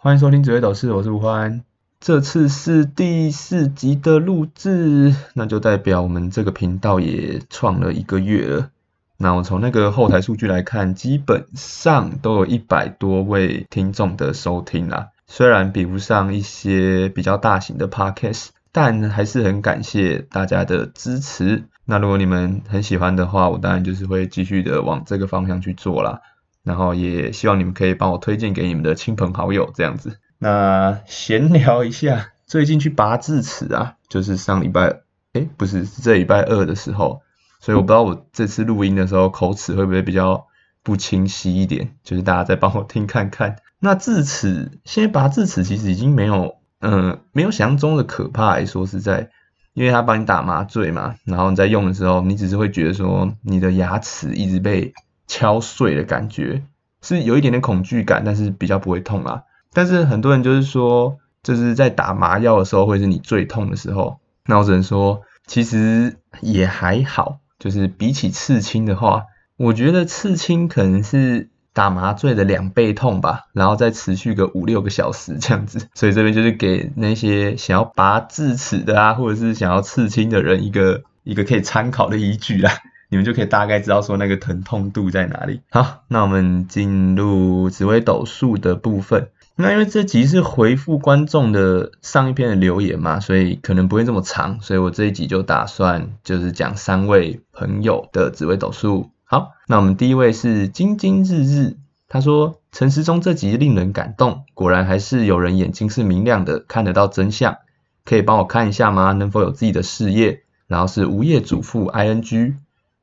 欢迎收听紫薇斗士，我是吴欢。这次是第四集的录制，那就代表我们这个频道也创了一个月了。那我从那个后台数据来看，基本上都有一百多位听众的收听啦。虽然比不上一些比较大型的 podcast，但还是很感谢大家的支持。那如果你们很喜欢的话，我当然就是会继续的往这个方向去做啦。然后也希望你们可以帮我推荐给你们的亲朋好友这样子。那闲聊一下，最近去拔智齿啊，就是上礼拜，哎，不是这礼拜二的时候，所以我不知道我这次录音的时候口齿会不会比较不清晰一点，就是大家再帮我听看看。那智齿现在拔智齿其实已经没有，嗯，没有想象中的可怕来说实在，因为他帮你打麻醉嘛，然后你在用的时候，你只是会觉得说你的牙齿一直被。敲碎的感觉是有一点点恐惧感，但是比较不会痛啊。但是很多人就是说，就是在打麻药的时候会是你最痛的时候。那我只能说，其实也还好。就是比起刺青的话，我觉得刺青可能是打麻醉的两倍痛吧，然后再持续个五六个小时这样子。所以这边就是给那些想要拔智齿的啊，或者是想要刺青的人一个一个可以参考的依据啦。你们就可以大概知道说那个疼痛度在哪里。好，那我们进入紫微斗数的部分。那因为这集是回复观众的上一篇的留言嘛，所以可能不会这么长，所以我这一集就打算就是讲三位朋友的紫微斗数。好，那我们第一位是金金日日，他说陈时中这集令人感动，果然还是有人眼睛是明亮的，看得到真相。可以帮我看一下吗？能否有自己的事业？然后是无业主妇 I N G。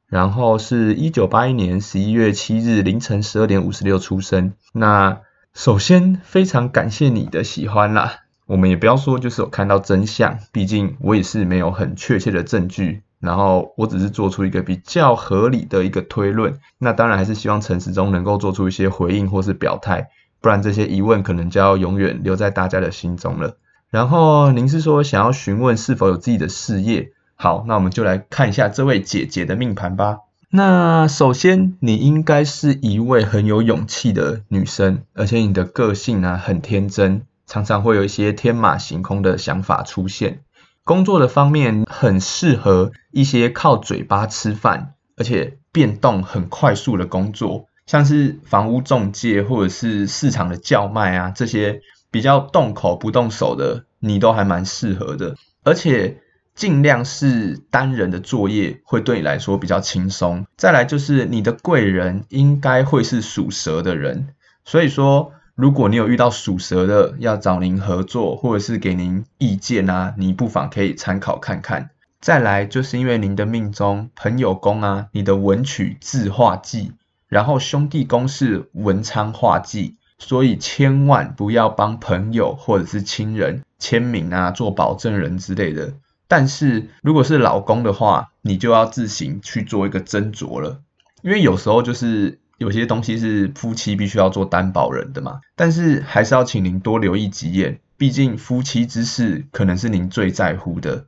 然后是一九八一年十一月七日凌晨十二点五十六出生。那首先非常感谢你的喜欢啦。我们也不要说就是有看到真相，毕竟我也是没有很确切的证据。然后我只是做出一个比较合理的一个推论。那当然还是希望陈时中能够做出一些回应或是表态，不然这些疑问可能就要永远留在大家的心中了。然后您是说想要询问是否有自己的事业？好，那我们就来看一下这位姐姐的命盘吧。那首先，你应该是一位很有勇气的女生，而且你的个性呢很天真，常常会有一些天马行空的想法出现。工作的方面很适合一些靠嘴巴吃饭，而且变动很快速的工作，像是房屋中介或者是市场的叫卖啊，这些比较动口不动手的，你都还蛮适合的，而且。尽量是单人的作业会对你来说比较轻松。再来就是你的贵人应该会是属蛇的人，所以说如果你有遇到属蛇的要找您合作或者是给您意见啊，你不妨可以参考看看。再来就是因为您的命中朋友宫啊，你的文曲字画忌，然后兄弟宫是文昌画忌，所以千万不要帮朋友或者是亲人签名啊，做保证人之类的。但是如果是老公的话，你就要自行去做一个斟酌了，因为有时候就是有些东西是夫妻必须要做担保人的嘛。但是还是要请您多留意几眼，毕竟夫妻之事可能是您最在乎的。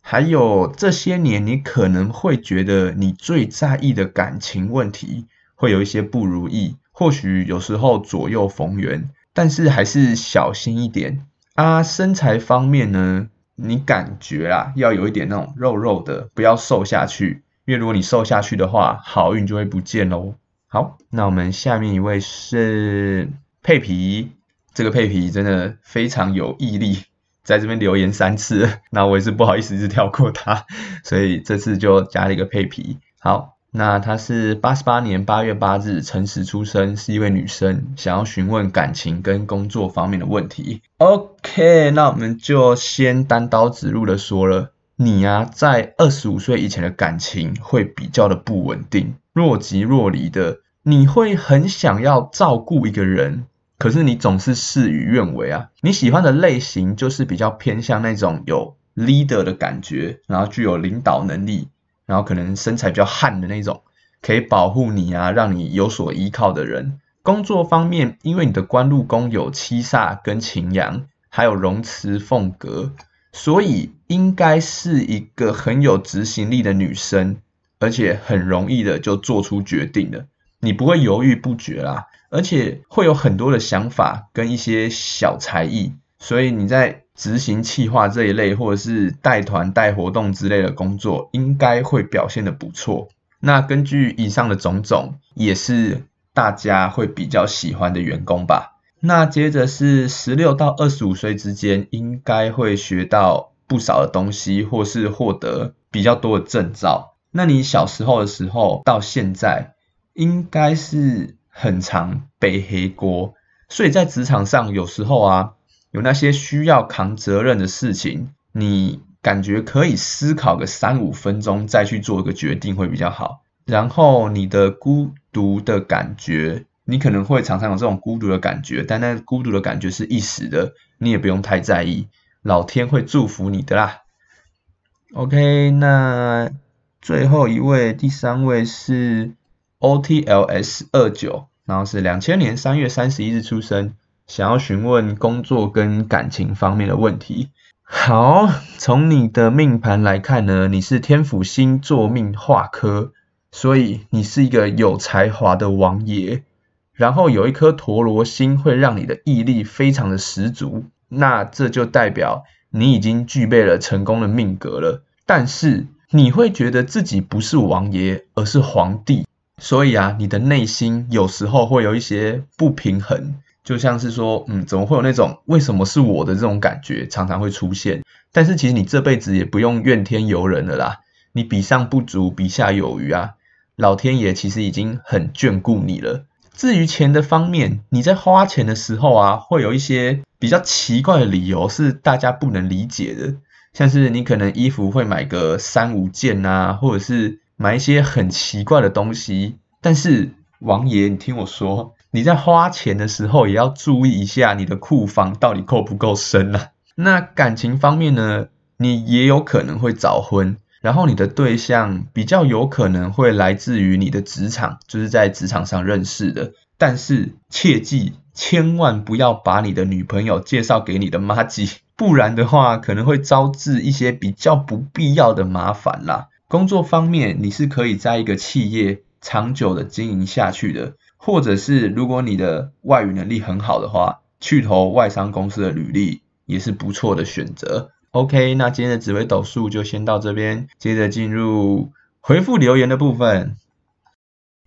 还有这些年，你可能会觉得你最在意的感情问题会有一些不如意，或许有时候左右逢源，但是还是小心一点啊。身材方面呢？你感觉啊，要有一点那种肉肉的，不要瘦下去，因为如果你瘦下去的话，好运就会不见喽。好，那我们下面一位是佩皮，这个佩皮真的非常有毅力，在这边留言三次，那我也是不好意思就跳过他，所以这次就加了一个佩皮。好。那她是八十八年八月八日辰时出生，是一位女生，想要询问感情跟工作方面的问题。OK，那我们就先单刀直入的说了，你啊，在二十五岁以前的感情会比较的不稳定，若即若离的，你会很想要照顾一个人，可是你总是事与愿违啊。你喜欢的类型就是比较偏向那种有 leader 的感觉，然后具有领导能力。然后可能身材比较悍的那种，可以保护你啊，让你有所依靠的人。工作方面，因为你的官禄宫有七煞跟擎羊，还有荣慈凤格，所以应该是一个很有执行力的女生，而且很容易的就做出决定的。你不会犹豫不决啦，而且会有很多的想法跟一些小才艺，所以你在执行企划这一类，或者是带团带活动之类的工作，应该会表现的不错。那根据以上的种种，也是大家会比较喜欢的员工吧。那接着是十六到二十五岁之间，应该会学到不少的东西，或是获得比较多的证照。那你小时候的时候到现在，应该是很常背黑锅，所以在职场上有时候啊，有那些需要扛责任的事情，你感觉可以思考个三五分钟再去做一个决定会比较好。然后你的孤独的感觉。你可能会常常有这种孤独的感觉，但那孤独的感觉是一时的，你也不用太在意，老天会祝福你的啦。OK，那最后一位，第三位是 OTLS 二九，然后是两千年三月三十一日出生，想要询问工作跟感情方面的问题。好，从你的命盘来看呢，你是天府星座命化科，所以你是一个有才华的王爷。然后有一颗陀螺星会让你的毅力非常的十足，那这就代表你已经具备了成功的命格了。但是你会觉得自己不是王爷，而是皇帝，所以啊，你的内心有时候会有一些不平衡，就像是说，嗯，怎么会有那种为什么是我的这种感觉，常常会出现。但是其实你这辈子也不用怨天尤人了啦，你比上不足，比下有余啊，老天爷其实已经很眷顾你了。至于钱的方面，你在花钱的时候啊，会有一些比较奇怪的理由是大家不能理解的，像是你可能衣服会买个三五件啊，或者是买一些很奇怪的东西。但是王爷，你听我说，你在花钱的时候也要注意一下你的库房到底够不够深啊。那感情方面呢，你也有可能会早婚。然后你的对象比较有可能会来自于你的职场，就是在职场上认识的。但是切记，千万不要把你的女朋友介绍给你的妈吉，不然的话可能会招致一些比较不必要的麻烦啦。工作方面，你是可以在一个企业长久的经营下去的，或者是如果你的外语能力很好的话，去投外商公司的履历也是不错的选择。OK，那今天的紫微斗数就先到这边，接着进入回复留言的部分。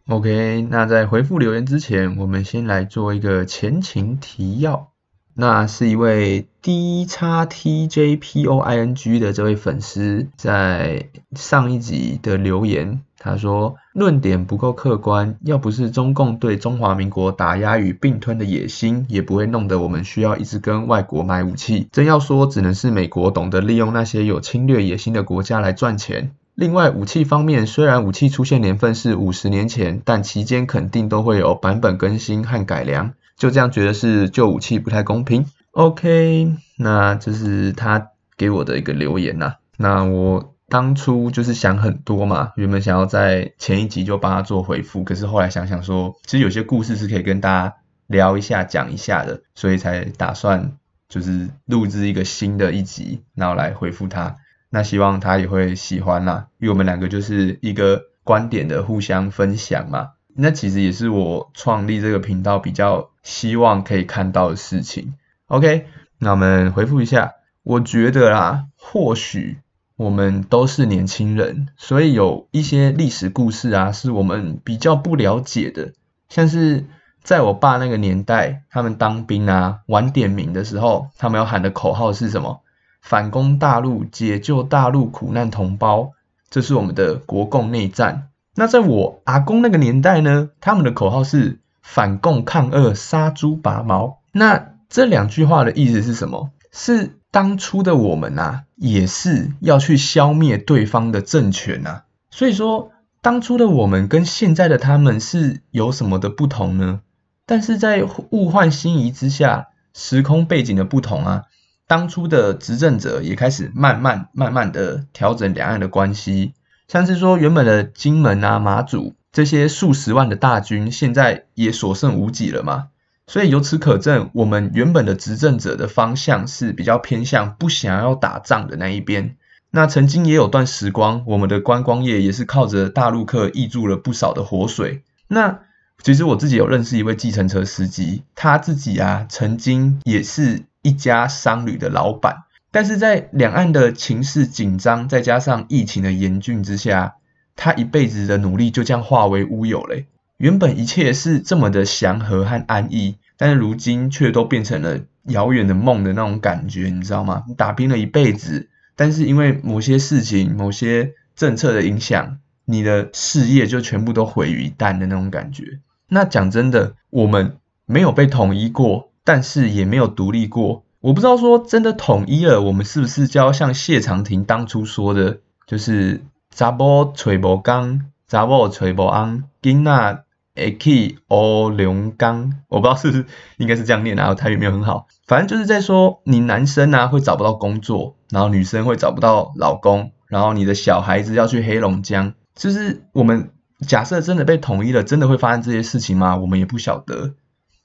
OK，那在回复留言之前，我们先来做一个前情提要。那是一位 D 叉 TJPOING 的这位粉丝在上一集的留言，他说论点不够客观，要不是中共对中华民国打压与并吞的野心，也不会弄得我们需要一直跟外国买武器。真要说，只能是美国懂得利用那些有侵略野心的国家来赚钱。另外，武器方面，虽然武器出现年份是五十年前，但期间肯定都会有版本更新和改良。就这样觉得是旧武器不太公平。OK，那这是他给我的一个留言呐。那我当初就是想很多嘛，原本想要在前一集就帮他做回复，可是后来想想说，其实有些故事是可以跟大家聊一下、讲一下的，所以才打算就是录制一个新的一集，然后来回复他。那希望他也会喜欢啦，因为我们两个就是一个观点的互相分享嘛。那其实也是我创立这个频道比较希望可以看到的事情。OK，那我们回复一下，我觉得啦，或许我们都是年轻人，所以有一些历史故事啊，是我们比较不了解的。像是在我爸那个年代，他们当兵啊，晚点名的时候，他们要喊的口号是什么？反攻大陆，解救大陆苦难同胞，这是我们的国共内战。那在我阿公那个年代呢，他们的口号是反共抗俄杀猪拔毛。那这两句话的意思是什么？是当初的我们啊，也是要去消灭对方的政权啊。所以说，当初的我们跟现在的他们是有什么的不同呢？但是在物换星移之下，时空背景的不同啊，当初的执政者也开始慢慢慢慢的调整两岸的关系。像是说，原本的金门啊、马祖这些数十万的大军，现在也所剩无几了嘛。所以由此可证，我们原本的执政者的方向是比较偏向不想要打仗的那一边。那曾经也有段时光，我们的观光业也是靠着大陆客挹注了不少的活水。那其实我自己有认识一位计程车司机，他自己啊曾经也是一家商旅的老板，但是在两岸的情势紧张，再加上疫情的严峻之下，他一辈子的努力就这样化为乌有嘞。原本一切是这么的祥和和安逸，但是如今却都变成了遥远的梦的那种感觉，你知道吗？打拼了一辈子，但是因为某些事情、某些政策的影响，你的事业就全部都毁于一旦的那种感觉。那讲真的，我们没有被统一过，但是也没有独立过。我不知道说真的统一了，我们是不是就要像谢长廷当初说的，就是查某吹无工，查某吹无昂，囡仔。A K O 龙刚，我不知道是不是应该是这样念啊，台语没有很好。反正就是在说，你男生啊会找不到工作，然后女生会找不到老公，然后你的小孩子要去黑龙江。就是我们假设真的被统一了，真的会发生这些事情吗？我们也不晓得。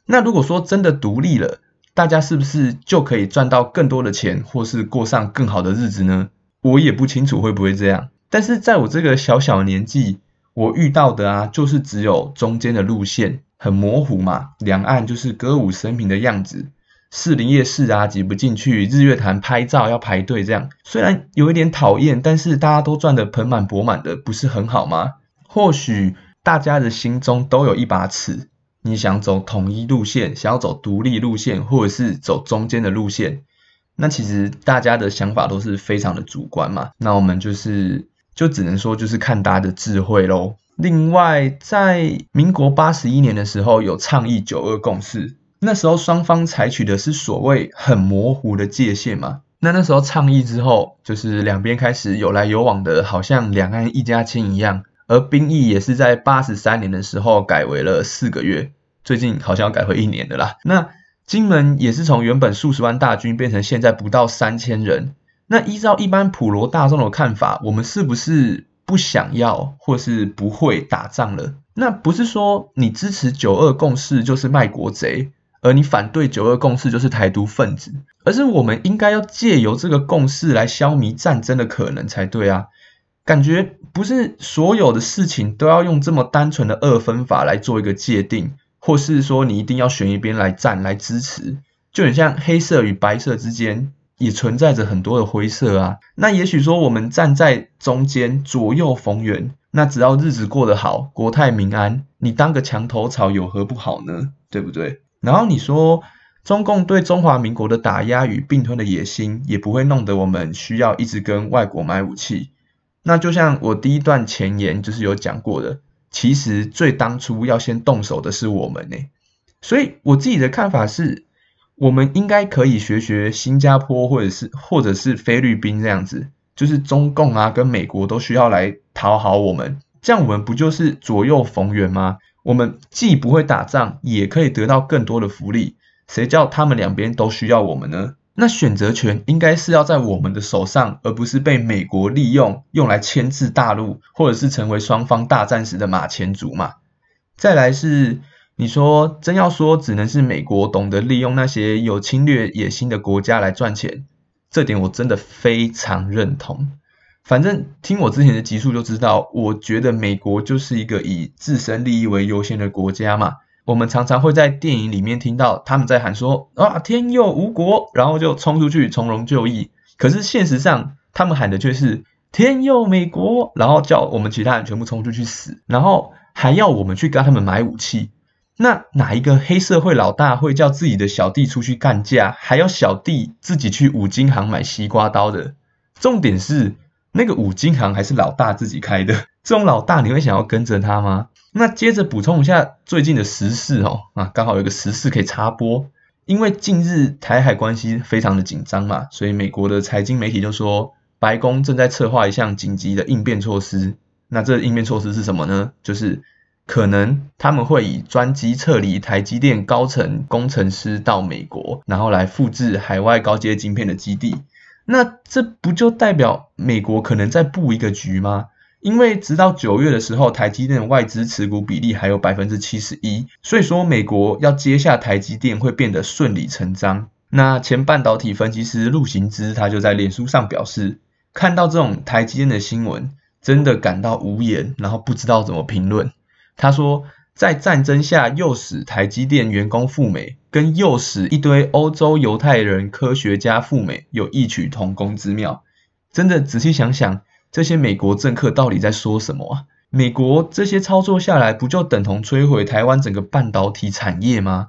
那如果说真的独立了，大家是不是就可以赚到更多的钱，或是过上更好的日子呢？我也不清楚会不会这样。但是在我这个小小年纪。我遇到的啊，就是只有中间的路线很模糊嘛，两岸就是歌舞升平的样子，士林夜市啊挤不进去，日月潭拍照要排队这样，虽然有一点讨厌，但是大家都赚得盆满钵满的，不是很好吗？或许大家的心中都有一把尺，你想走统一路线，想要走独立路线，或者是走中间的路线，那其实大家的想法都是非常的主观嘛，那我们就是。就只能说就是看大家的智慧喽。另外，在民国八十一年的时候，有倡议九二共识，那时候双方采取的是所谓很模糊的界限嘛。那那时候倡议之后，就是两边开始有来有往的，好像两岸一家亲一样。而兵役也是在八十三年的时候改为了四个月，最近好像要改回一年的啦。那金门也是从原本数十万大军变成现在不到三千人。那依照一般普罗大众的看法，我们是不是不想要或是不会打仗了？那不是说你支持九二共识就是卖国贼，而你反对九二共识就是台独分子，而是我们应该要借由这个共识来消弭战争的可能才对啊！感觉不是所有的事情都要用这么单纯的二分法来做一个界定，或是说你一定要选一边来站来支持，就很像黑色与白色之间。也存在着很多的灰色啊，那也许说我们站在中间，左右逢源，那只要日子过得好，国泰民安，你当个墙头草有何不好呢？对不对？然后你说中共对中华民国的打压与并吞的野心，也不会弄得我们需要一直跟外国买武器。那就像我第一段前言就是有讲过的，其实最当初要先动手的是我们呢。所以我自己的看法是。我们应该可以学学新加坡，或者是或者是菲律宾这样子，就是中共啊跟美国都需要来讨好我们，这样我们不就是左右逢源吗？我们既不会打仗，也可以得到更多的福利。谁叫他们两边都需要我们呢？那选择权应该是要在我们的手上，而不是被美国利用，用来牵制大陆，或者是成为双方大战时的马前卒嘛。再来是。你说真要说，只能是美国懂得利用那些有侵略野心的国家来赚钱，这点我真的非常认同。反正听我之前的集数就知道，我觉得美国就是一个以自身利益为优先的国家嘛。我们常常会在电影里面听到他们在喊说啊天佑吴国，然后就冲出去从容就义。可是现实上，他们喊的却是天佑美国，然后叫我们其他人全部冲出去死，然后还要我们去跟他们买武器。那哪一个黑社会老大会叫自己的小弟出去干架，还要小弟自己去五金行买西瓜刀的？重点是那个五金行还是老大自己开的，这种老大你会想要跟着他吗？那接着补充一下最近的时事哦，啊，刚好有个时事可以插播，因为近日台海关系非常的紧张嘛，所以美国的财经媒体就说，白宫正在策划一项紧急的应变措施。那这应变措施是什么呢？就是。可能他们会以专机撤离台积电高层工程师到美国，然后来复制海外高阶晶片的基地。那这不就代表美国可能在布一个局吗？因为直到九月的时候，台积电的外资持股比例还有百分之七十一，所以说美国要接下台积电会变得顺理成章。那前半导体分析师陆行之他就在脸书上表示，看到这种台积电的新闻，真的感到无言，然后不知道怎么评论。他说：“在战争下诱使台积电员工赴美，跟诱使一堆欧洲犹太人科学家赴美有异曲同工之妙。真的仔细想想，这些美国政客到底在说什么啊？美国这些操作下来，不就等同摧毁台湾整个半导体产业吗？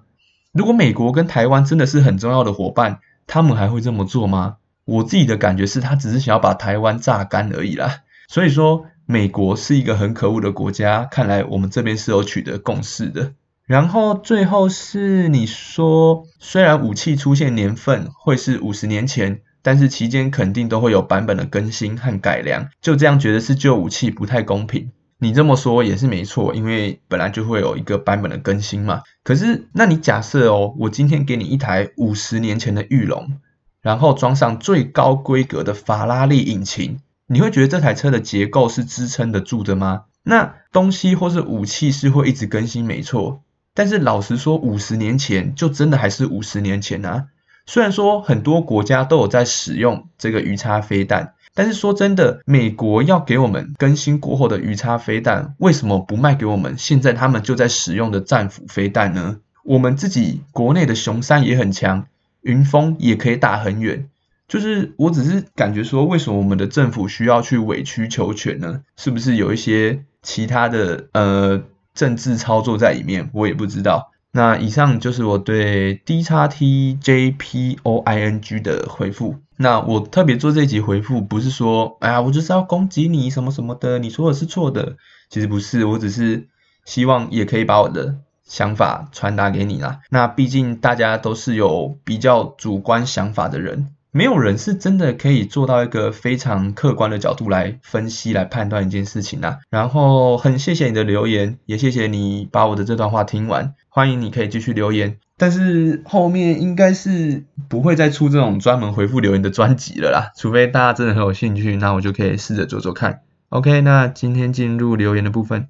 如果美国跟台湾真的是很重要的伙伴，他们还会这么做吗？我自己的感觉是他只是想要把台湾榨干而已啦。所以说。美国是一个很可恶的国家，看来我们这边是有取得共识的。然后最后是你说，虽然武器出现年份会是五十年前，但是期间肯定都会有版本的更新和改良，就这样觉得是旧武器不太公平。你这么说也是没错，因为本来就会有一个版本的更新嘛。可是，那你假设哦，我今天给你一台五十年前的玉龙，然后装上最高规格的法拉利引擎。你会觉得这台车的结构是支撑得住的吗？那东西或是武器是会一直更新，没错。但是老实说，五十年前就真的还是五十年前啊。虽然说很多国家都有在使用这个鱼叉飞弹，但是说真的，美国要给我们更新过后的鱼叉飞弹，为什么不卖给我们现在他们就在使用的战斧飞弹呢？我们自己国内的雄三也很强，云峰也可以打很远。就是我只是感觉说，为什么我们的政府需要去委曲求全呢？是不是有一些其他的呃政治操作在里面？我也不知道。那以上就是我对 D 叉 T J P O I N G 的回复。那我特别做这集回复，不是说哎呀，我就是要攻击你什么什么的，你说的是错的。其实不是，我只是希望也可以把我的想法传达给你啦。那毕竟大家都是有比较主观想法的人。没有人是真的可以做到一个非常客观的角度来分析、来判断一件事情啊。然后很谢谢你的留言，也谢谢你把我的这段话听完。欢迎你可以继续留言，但是后面应该是不会再出这种专门回复留言的专辑了啦。除非大家真的很有兴趣，那我就可以试着做做看。OK，那今天进入留言的部分。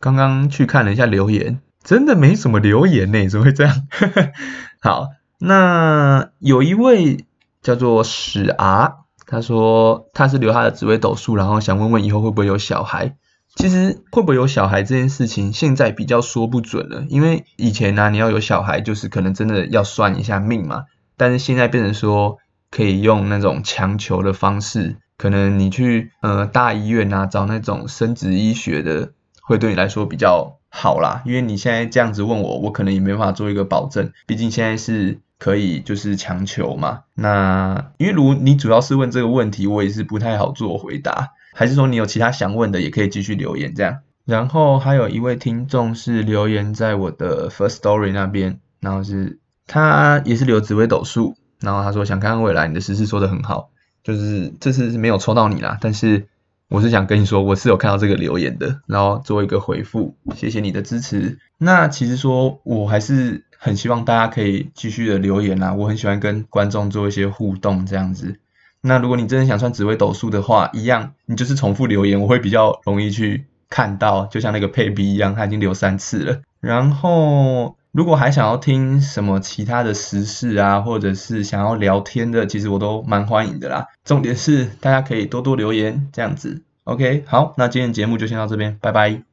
刚刚去看了一下留言，真的没什么留言呢，怎么会这样？好，那有一位。叫做史啊，他说他是留他的紫微斗数，然后想问问以后会不会有小孩。其实会不会有小孩这件事情，现在比较说不准了，因为以前呢，你要有小孩就是可能真的要算一下命嘛，但是现在变成说可以用那种强求的方式，可能你去呃大医院啊找那种生殖医学的，会对你来说比较好啦，因为你现在这样子问我，我可能也没办法做一个保证，毕竟现在是。可以就是强求嘛？那因为如你主要是问这个问题，我也是不太好做回答。还是说你有其他想问的，也可以继续留言这样。然后还有一位听众是留言在我的 First Story 那边，然后是他也是留紫微斗数，然后他说想看看未来，你的实事说的很好，就是这次是没有抽到你啦，但是我是想跟你说，我是有看到这个留言的，然后做一个回复，谢谢你的支持。那其实说我还是。很希望大家可以继续的留言啦，我很喜欢跟观众做一些互动这样子。那如果你真的想算紫微斗数的话，一样，你就是重复留言，我会比较容易去看到，就像那个配比一样，他已经留三次了。然后如果还想要听什么其他的时事啊，或者是想要聊天的，其实我都蛮欢迎的啦。重点是大家可以多多留言这样子。OK，好，那今天节目就先到这边，拜拜。